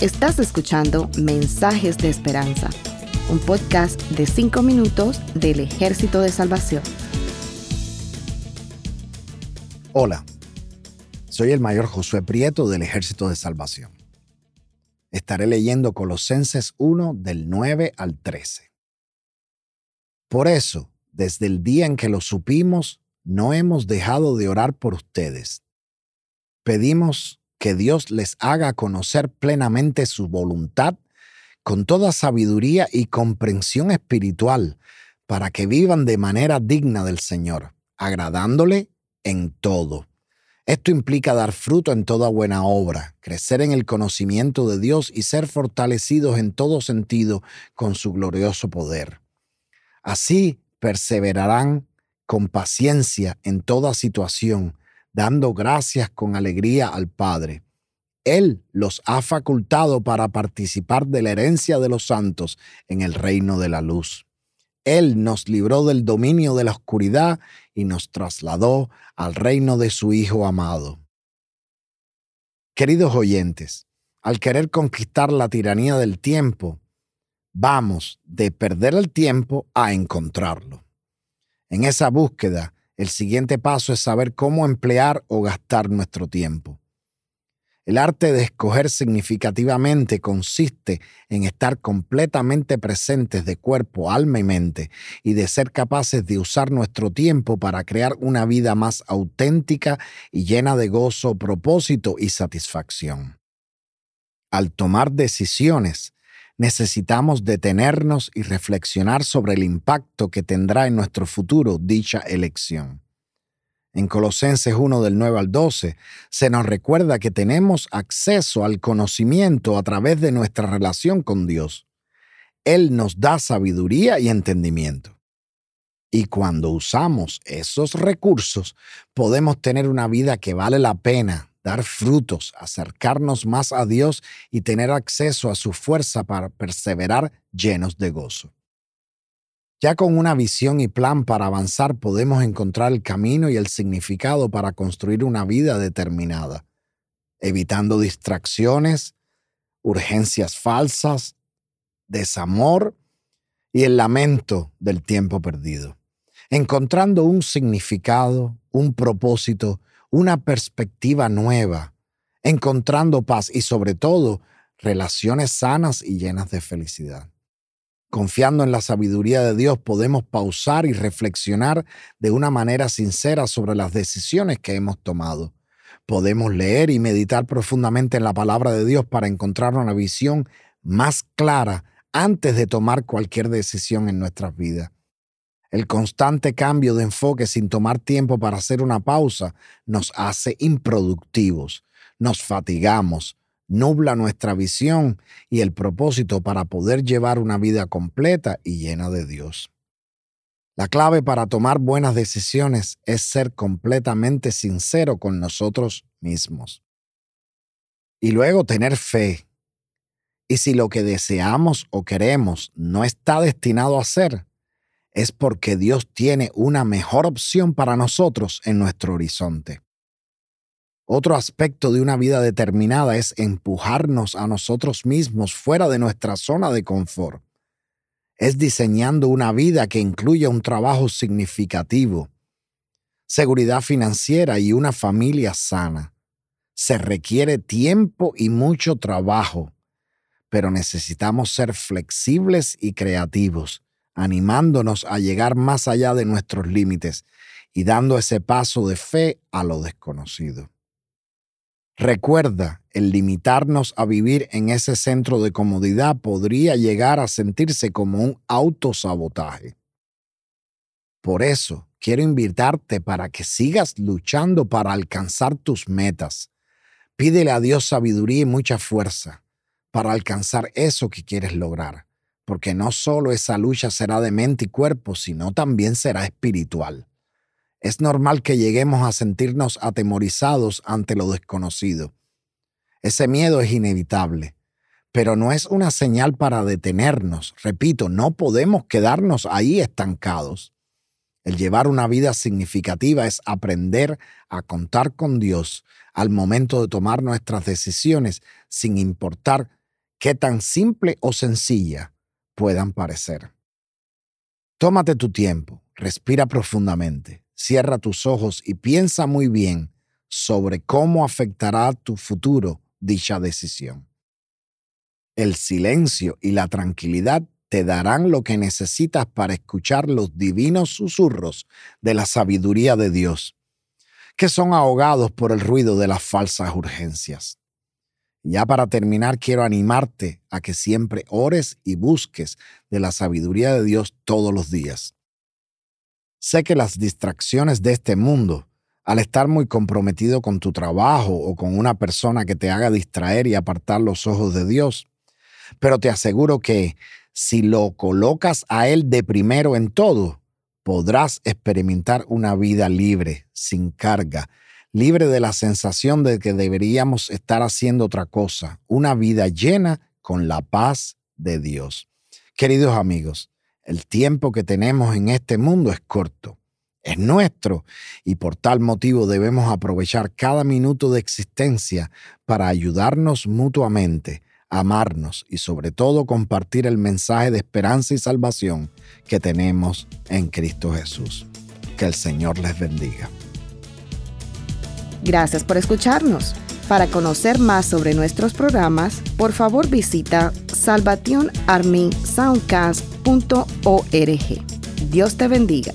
Estás escuchando Mensajes de Esperanza, un podcast de 5 minutos del Ejército de Salvación. Hola, soy el mayor Josué Prieto del Ejército de Salvación. Estaré leyendo Colosenses 1 del 9 al 13. Por eso, desde el día en que lo supimos, no hemos dejado de orar por ustedes. Pedimos que Dios les haga conocer plenamente su voluntad con toda sabiduría y comprensión espiritual, para que vivan de manera digna del Señor, agradándole en todo. Esto implica dar fruto en toda buena obra, crecer en el conocimiento de Dios y ser fortalecidos en todo sentido con su glorioso poder. Así perseverarán con paciencia en toda situación, dando gracias con alegría al Padre. Él los ha facultado para participar de la herencia de los santos en el reino de la luz. Él nos libró del dominio de la oscuridad y nos trasladó al reino de su Hijo amado. Queridos oyentes, al querer conquistar la tiranía del tiempo, vamos de perder el tiempo a encontrarlo. En esa búsqueda, el siguiente paso es saber cómo emplear o gastar nuestro tiempo. El arte de escoger significativamente consiste en estar completamente presentes de cuerpo, alma y mente y de ser capaces de usar nuestro tiempo para crear una vida más auténtica y llena de gozo, propósito y satisfacción. Al tomar decisiones, necesitamos detenernos y reflexionar sobre el impacto que tendrá en nuestro futuro dicha elección. En Colosenses 1 del 9 al 12 se nos recuerda que tenemos acceso al conocimiento a través de nuestra relación con Dios. Él nos da sabiduría y entendimiento. Y cuando usamos esos recursos, podemos tener una vida que vale la pena, dar frutos, acercarnos más a Dios y tener acceso a su fuerza para perseverar llenos de gozo. Ya con una visión y plan para avanzar podemos encontrar el camino y el significado para construir una vida determinada, evitando distracciones, urgencias falsas, desamor y el lamento del tiempo perdido, encontrando un significado, un propósito, una perspectiva nueva, encontrando paz y sobre todo relaciones sanas y llenas de felicidad. Confiando en la sabiduría de Dios podemos pausar y reflexionar de una manera sincera sobre las decisiones que hemos tomado. Podemos leer y meditar profundamente en la palabra de Dios para encontrar una visión más clara antes de tomar cualquier decisión en nuestras vidas. El constante cambio de enfoque sin tomar tiempo para hacer una pausa nos hace improductivos, nos fatigamos, nubla nuestra visión y el propósito para poder llevar una vida completa y llena de Dios. La clave para tomar buenas decisiones es ser completamente sincero con nosotros mismos. Y luego tener fe. Y si lo que deseamos o queremos no está destinado a ser, es porque Dios tiene una mejor opción para nosotros en nuestro horizonte. Otro aspecto de una vida determinada es empujarnos a nosotros mismos fuera de nuestra zona de confort. Es diseñando una vida que incluya un trabajo significativo, seguridad financiera y una familia sana. Se requiere tiempo y mucho trabajo, pero necesitamos ser flexibles y creativos animándonos a llegar más allá de nuestros límites y dando ese paso de fe a lo desconocido. Recuerda, el limitarnos a vivir en ese centro de comodidad podría llegar a sentirse como un autosabotaje. Por eso, quiero invitarte para que sigas luchando para alcanzar tus metas. Pídele a Dios sabiduría y mucha fuerza para alcanzar eso que quieres lograr porque no solo esa lucha será de mente y cuerpo, sino también será espiritual. Es normal que lleguemos a sentirnos atemorizados ante lo desconocido. Ese miedo es inevitable, pero no es una señal para detenernos. Repito, no podemos quedarnos ahí estancados. El llevar una vida significativa es aprender a contar con Dios al momento de tomar nuestras decisiones sin importar qué tan simple o sencilla puedan parecer. Tómate tu tiempo, respira profundamente, cierra tus ojos y piensa muy bien sobre cómo afectará tu futuro dicha decisión. El silencio y la tranquilidad te darán lo que necesitas para escuchar los divinos susurros de la sabiduría de Dios, que son ahogados por el ruido de las falsas urgencias. Ya para terminar, quiero animarte a que siempre ores y busques de la sabiduría de Dios todos los días. Sé que las distracciones de este mundo, al estar muy comprometido con tu trabajo o con una persona que te haga distraer y apartar los ojos de Dios, pero te aseguro que si lo colocas a Él de primero en todo, podrás experimentar una vida libre, sin carga, libre de la sensación de que deberíamos estar haciendo otra cosa, una vida llena con la paz de Dios. Queridos amigos, el tiempo que tenemos en este mundo es corto, es nuestro y por tal motivo debemos aprovechar cada minuto de existencia para ayudarnos mutuamente amarnos y sobre todo compartir el mensaje de esperanza y salvación que tenemos en Cristo Jesús. Que el Señor les bendiga. Gracias por escucharnos. Para conocer más sobre nuestros programas, por favor visita salvationarmysoundcast.org. Dios te bendiga.